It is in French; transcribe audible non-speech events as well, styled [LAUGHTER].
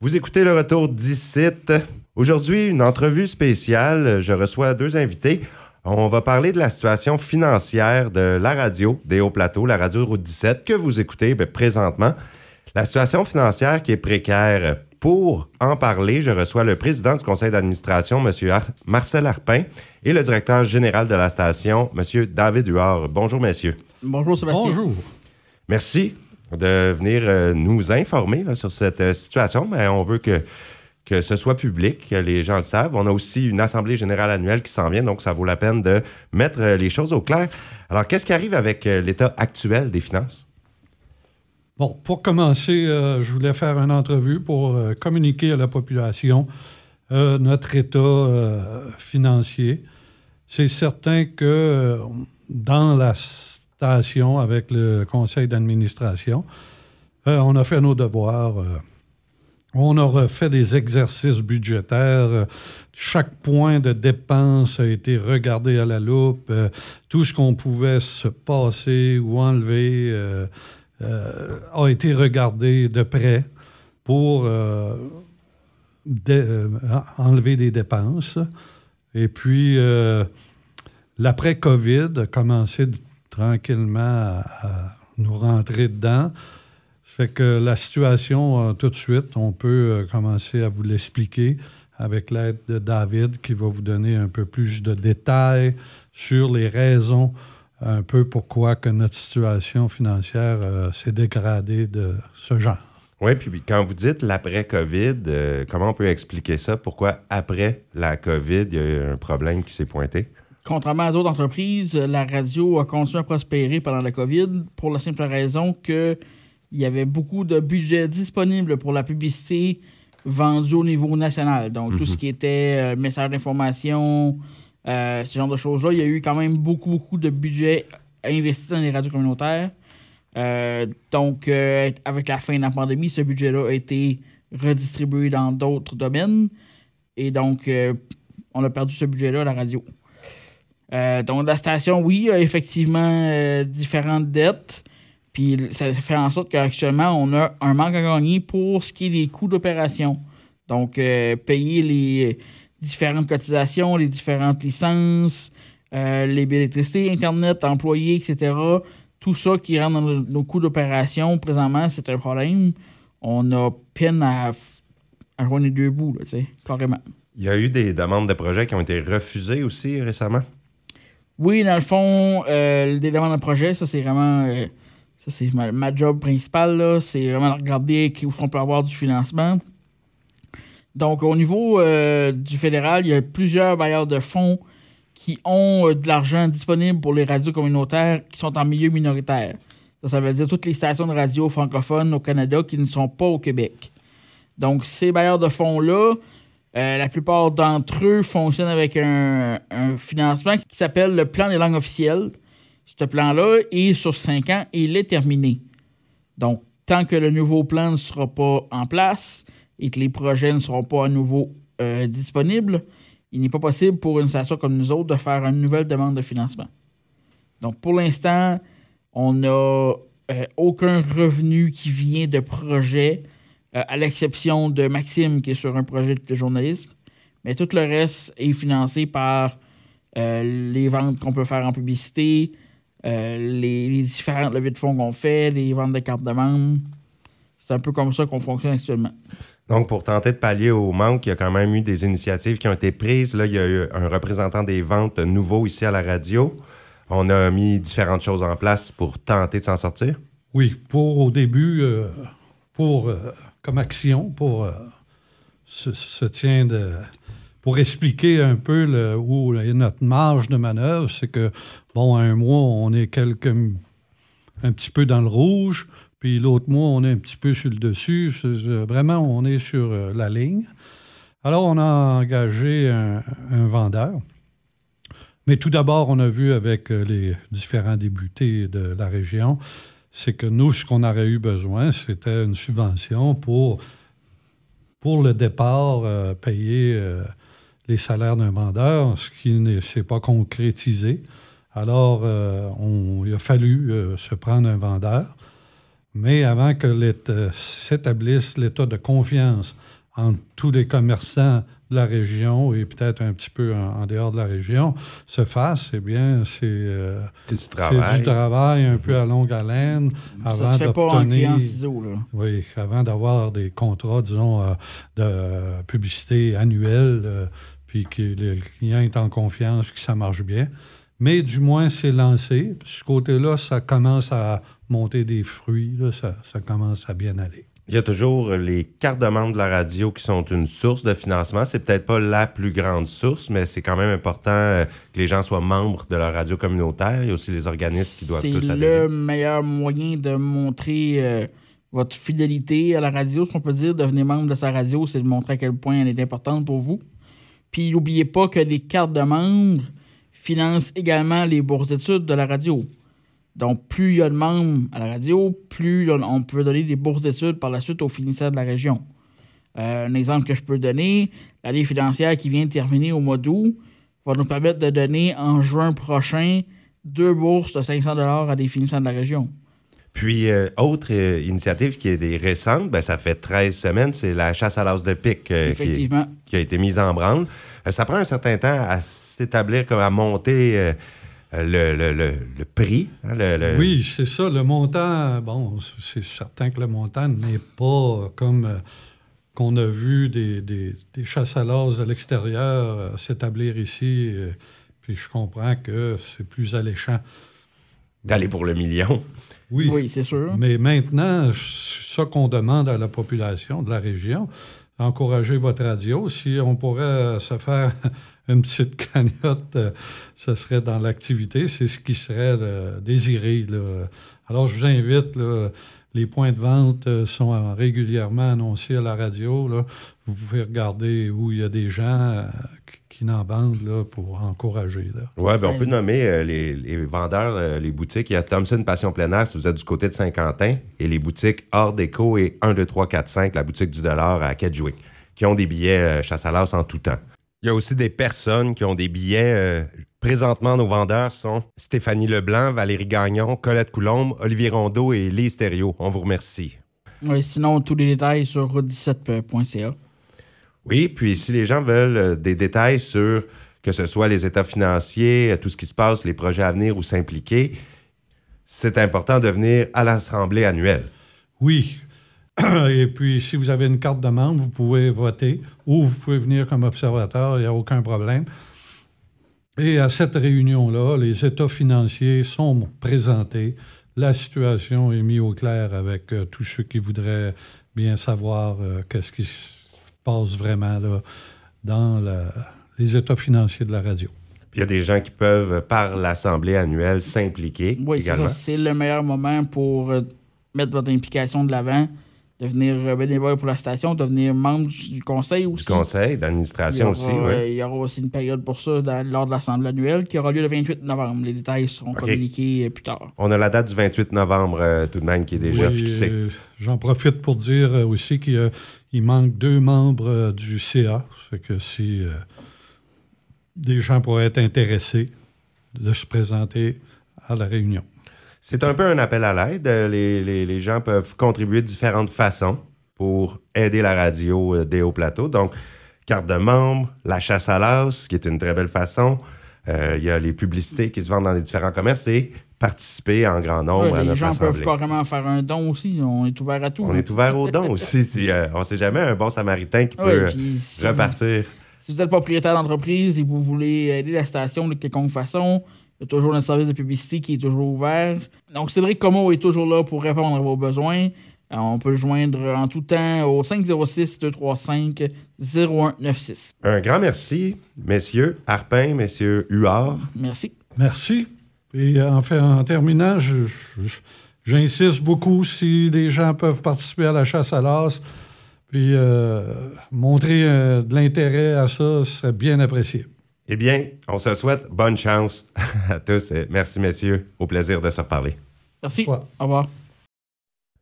Vous écoutez le retour d'ici. Aujourd'hui, une entrevue spéciale. Je reçois deux invités. On va parler de la situation financière de la radio des Hauts-Plateaux, la radio Route 17, que vous écoutez ben, présentement. La situation financière qui est précaire. Pour en parler, je reçois le président du conseil d'administration, M. Marcel Arpin, et le directeur général de la station, M. David Huard. Bonjour, messieurs. Bonjour, Sébastien. Bonjour. Merci de venir euh, nous informer sur cette euh, situation, mais on veut que, que ce soit public, que les gens le savent. On a aussi une assemblée générale annuelle qui s'en vient, donc ça vaut la peine de mettre euh, les choses au clair. Alors, qu'est-ce qui arrive avec l'état actuel des finances? Bon, pour commencer, je voulais faire une entrevue pour communiquer à la population notre état financier. C'est certain que dans la avec le conseil d'administration. Euh, on a fait nos devoirs. Euh, on a fait des exercices budgétaires. chaque point de dépense a été regardé à la loupe. Euh, tout ce qu'on pouvait se passer ou enlever a été regardé de près pour enlever des dépenses. Et puis, l'après-COVID a commencé tranquillement à, nous rentrer dedans. Fait que la situation, euh, tout de suite, on peut euh, commencer à vous l'expliquer avec l'aide de David qui va vous donner un peu plus de détails sur les raisons un peu pourquoi que notre situation financière euh, s'est dégradée de ce genre. Oui, puis quand vous dites l'après-COVID, comment on peut expliquer ça? Pourquoi après la COVID, il y a eu un problème qui s'est pointé? Contrairement à d'autres entreprises, la radio a continué à prospérer pendant la COVID pour la simple raison qu'il y avait beaucoup de budget disponible pour la publicité vendue au niveau national. Donc, tout ce mhm. qui était euh, message d'information, euh, ce genre de choses-là, il y a eu quand même beaucoup, beaucoup de budget investi dans les radios communautaires. Euh, donc, avec la fin de la pandémie, ce budget-là a été redistribué dans d'autres domaines. Et donc, on a perdu ce budget-là à la radio. Euh, donc, la station, oui, a effectivement euh, différentes dettes. Puis ça fait en sorte qu'actuellement, on a un manque à gagner pour ce qui est des coûts d'opération. Donc, euh, payer les différentes cotisations, les différentes licences, les d'électricité, Internet, employés, etc. Tout ça qui rentre dans nos coûts d'opération, présentement, c'est un problème. On a peine à, à joindre les deux bouts, tu sais, carrément. Il y a eu des demandes de projets qui ont été refusées aussi récemment? Oui, dans le fond, euh, des demandes de projet, ça, c'est vraiment. Euh, ça, c'est ma, job principale, C'est vraiment regarder où on peut avoir du financement. Donc, au niveau euh, du fédéral, il y a plusieurs bailleurs de fonds qui ont de l'argent disponible pour les radios communautaires qui sont en milieu minoritaire. Ça, ça veut dire toutes les stations de radio francophones au Canada qui ne sont pas au Québec. Donc, ces bailleurs de fonds-là, euh, la plupart d'entre eux fonctionnent avec un, financement qui s'appelle le plan des langues officielles. Ce plan-là est sur cinq ans et il est terminé. Donc, tant que le nouveau plan ne sera pas en place et que les projets ne seront pas à nouveau euh, disponibles, il n'est pas possible pour une station comme nous autres de faire une nouvelle demande de financement. Donc, pour l'instant, on n'a euh, aucun revenu qui vient de projets euh, à l'exception de Maxime qui est sur un projet de journalisme. Mais tout le reste est financé par euh, les ventes qu'on peut faire en publicité, euh, les, différentes levées de fonds qu'on fait, les ventes de cartes de membres. C'est un peu comme ça qu'on fonctionne actuellement. Donc, pour tenter de pallier au manque, il y a quand même eu des initiatives qui ont été prises. Là, il y a eu un représentant des ventes nouveau ici à la radio. On a mis différentes choses en place pour tenter de s'en sortir? Oui, pour au début, pour comme action pour euh, se, tient de pour expliquer un peu où est notre marge de manœuvre, c'est que bon, un mois on est quelque un petit peu dans le rouge, puis l'autre mois on est un petit peu sur le dessus. Vraiment, on est sur euh, la ligne. Alors, on a engagé un, vendeur. Mais tout d'abord, on a vu avec euh, les différents débutés de la région c'est que nous, ce qu'on aurait eu besoin, c'était une subvention pour, pour le départ, euh, payer euh, les salaires d'un vendeur, ce qui ne s'est pas concrétisé. Alors, euh, il a fallu se prendre un vendeur. Mais avant que s'établisse l'état de confiance entre tous les commerçants de la région et peut-être un petit peu en, en dehors de la région se fasse, eh bien, c'est euh, C'est du travail. du travail un peu à longue haleine avant d'obtenir... Oui, avant d'avoir des contrats, disons, euh, de publicité annuelle, euh, puis que le client est en confiance, que ça marche bien. Mais du moins, c'est lancé. Puis, ce côté-là, ça commence à monter des fruits, là, ça, ça commence à bien aller. Il y a toujours les cartes de membres de la radio qui sont une source de financement. C'est peut-être pas la plus grande source, mais c'est quand même important euh, que les gens soient membres de leur radio communautaire. Il y a aussi les organismes qui doivent C'est tous adhérer. le meilleur moyen de montrer euh, votre fidélité à la radio, ce qu'on peut dire. Devenir membre de sa radio, c'est de montrer à quel point elle est importante pour vous. Puis n'oubliez pas que les cartes de membres financent également les bourses d'études de la radio. Donc, plus il y a de membres à la radio, plus on- peut donner des bourses d'études par la suite aux finisseurs de la région. Euh, un exemple que je peux donner, l'année financière qui vient de terminer au mois d'août va nous permettre de donner en juin prochain deux bourses de 500 à des finissants de la région. Puis, euh, autre euh, initiative qui est récente, ben, ça fait 13 semaines, c'est la chasse à l'as de pique euh, qui, qui a été mise en branle. Ça prend un certain temps à s'établir, comme à monter le, le- le- le prix. hein, le- le- Oui, c'est ça. Le montant, bon, c'est certain que le montant n'est pas comme euh, qu'on a vu des, des, des chasses à l'as à l'extérieur euh, s'établir ici. euh, puis je comprends que c'est plus alléchant. D'aller pour le million. Oui, Oui, c'est sûr. mais maintenant, ce qu'on demande à la population de la région, encourager votre radio. Si on pourrait euh, se faire une petite [LAUGHS] cagnotte, euh, ce serait dans l'activité. C'est ce qui serait euh, désiré. là. Alors, je vous invite, là, les points de vente euh, sont régulièrement annoncés à la radio. là. Vous pouvez regarder où il y a des gens euh, qui- qui n'en vendent là, pour encourager. Oui, ben, on peut nommer euh, les, les vendeurs, euh, les boutiques. Il y a Thompson Passion Plein Air si vous êtes du côté de Saint-Quentin et les boutiques Hors Déco et 1, 2, 3, 4, 5, la boutique du dollar à Kedgewick, qui ont des billets euh, chasse à l'as en tout temps. Il y a aussi des personnes qui ont des billets. euh, présentement, nos vendeurs sont Stéphanie Leblanc, Valérie Gagnon, Colette Coulombe, Olivier Rondeau et Lise Thériault. On vous remercie. Oui, sinon, tous les détails sur route17.ca. Oui, puis si les gens veulent euh, des détails sur que ce soit les états financiers, euh, tout ce qui se passe, les projets à venir ou s'impliquer, c'est important de venir à l'Assemblée annuelle. Oui. [COUGHS] Et puis, si vous avez une carte de membre, vous pouvez voter ou vous pouvez venir comme observateur, il n'y a aucun problème. Et à cette réunion-là, les états financiers sont présentés. La situation est mise au clair avec euh, tous ceux qui voudraient bien savoir euh, qu'est-ce qui se passe vraiment là, dans la- les états financiers de la radio. Puis il y a des gens qui peuvent, par l'Assemblée annuelle, s'impliquer Oui, c'est également. ça. C'est le meilleur moment pour euh, mettre votre implication de l'avant, devenir euh, bénévole pour la station, devenir membre du, conseil aussi. Du conseil d'administration aussi, euh, oui. il y aura aussi une période pour ça dans- lors de l'Assemblée annuelle qui aura lieu le 28 novembre. Les détails seront communiqués euh, plus tard. On a la date du 28 novembre euh, tout de même qui est déjà Oui, fixée. euh, J'en profite pour dire euh, aussi qu'il manque deux membres euh, du CA. Ça fait que si euh, des gens pourraient être intéressés de se présenter à la réunion. C'est un peu un appel à l'aide. Euh, Les, les- les gens peuvent contribuer de différentes façons pour aider la radio euh, des hauts plateaux. Donc, carte de membre, la chasse à l'as, qui est une très belle façon. Euh, Il y a les publicités qui se vendent dans les différents commerces et participer en grand nombre Ouais, à les notre gens peuvent carrément faire un don aussi. On est ouvert à tout. On hein. est ouvert aux dons aussi. Si, euh, on ne sait jamais, un bon samaritain qui Ouais, peut vous- repartir. Si vous êtes propriétaire d'entreprise et vous voulez aider la station de quelconque façon, il y a toujours un service de publicité qui est toujours ouvert. Donc, Cédric Como est toujours là pour répondre à vos besoins. Euh, on peut le joindre en tout temps au 506-235-0196. Un grand merci, messieurs Harpin, messieurs Huard. Merci. Merci. Et en fait, en terminant, je- je- j'insiste beaucoup si des gens peuvent participer à la chasse à l'as, puis euh, montrer euh, de l'intérêt à ça, ce serait bien apprécié. Eh bien, on se souhaite bonne chance à tous. et Merci, messieurs. Au plaisir de se reparler. Merci. Bonsoir. Au revoir.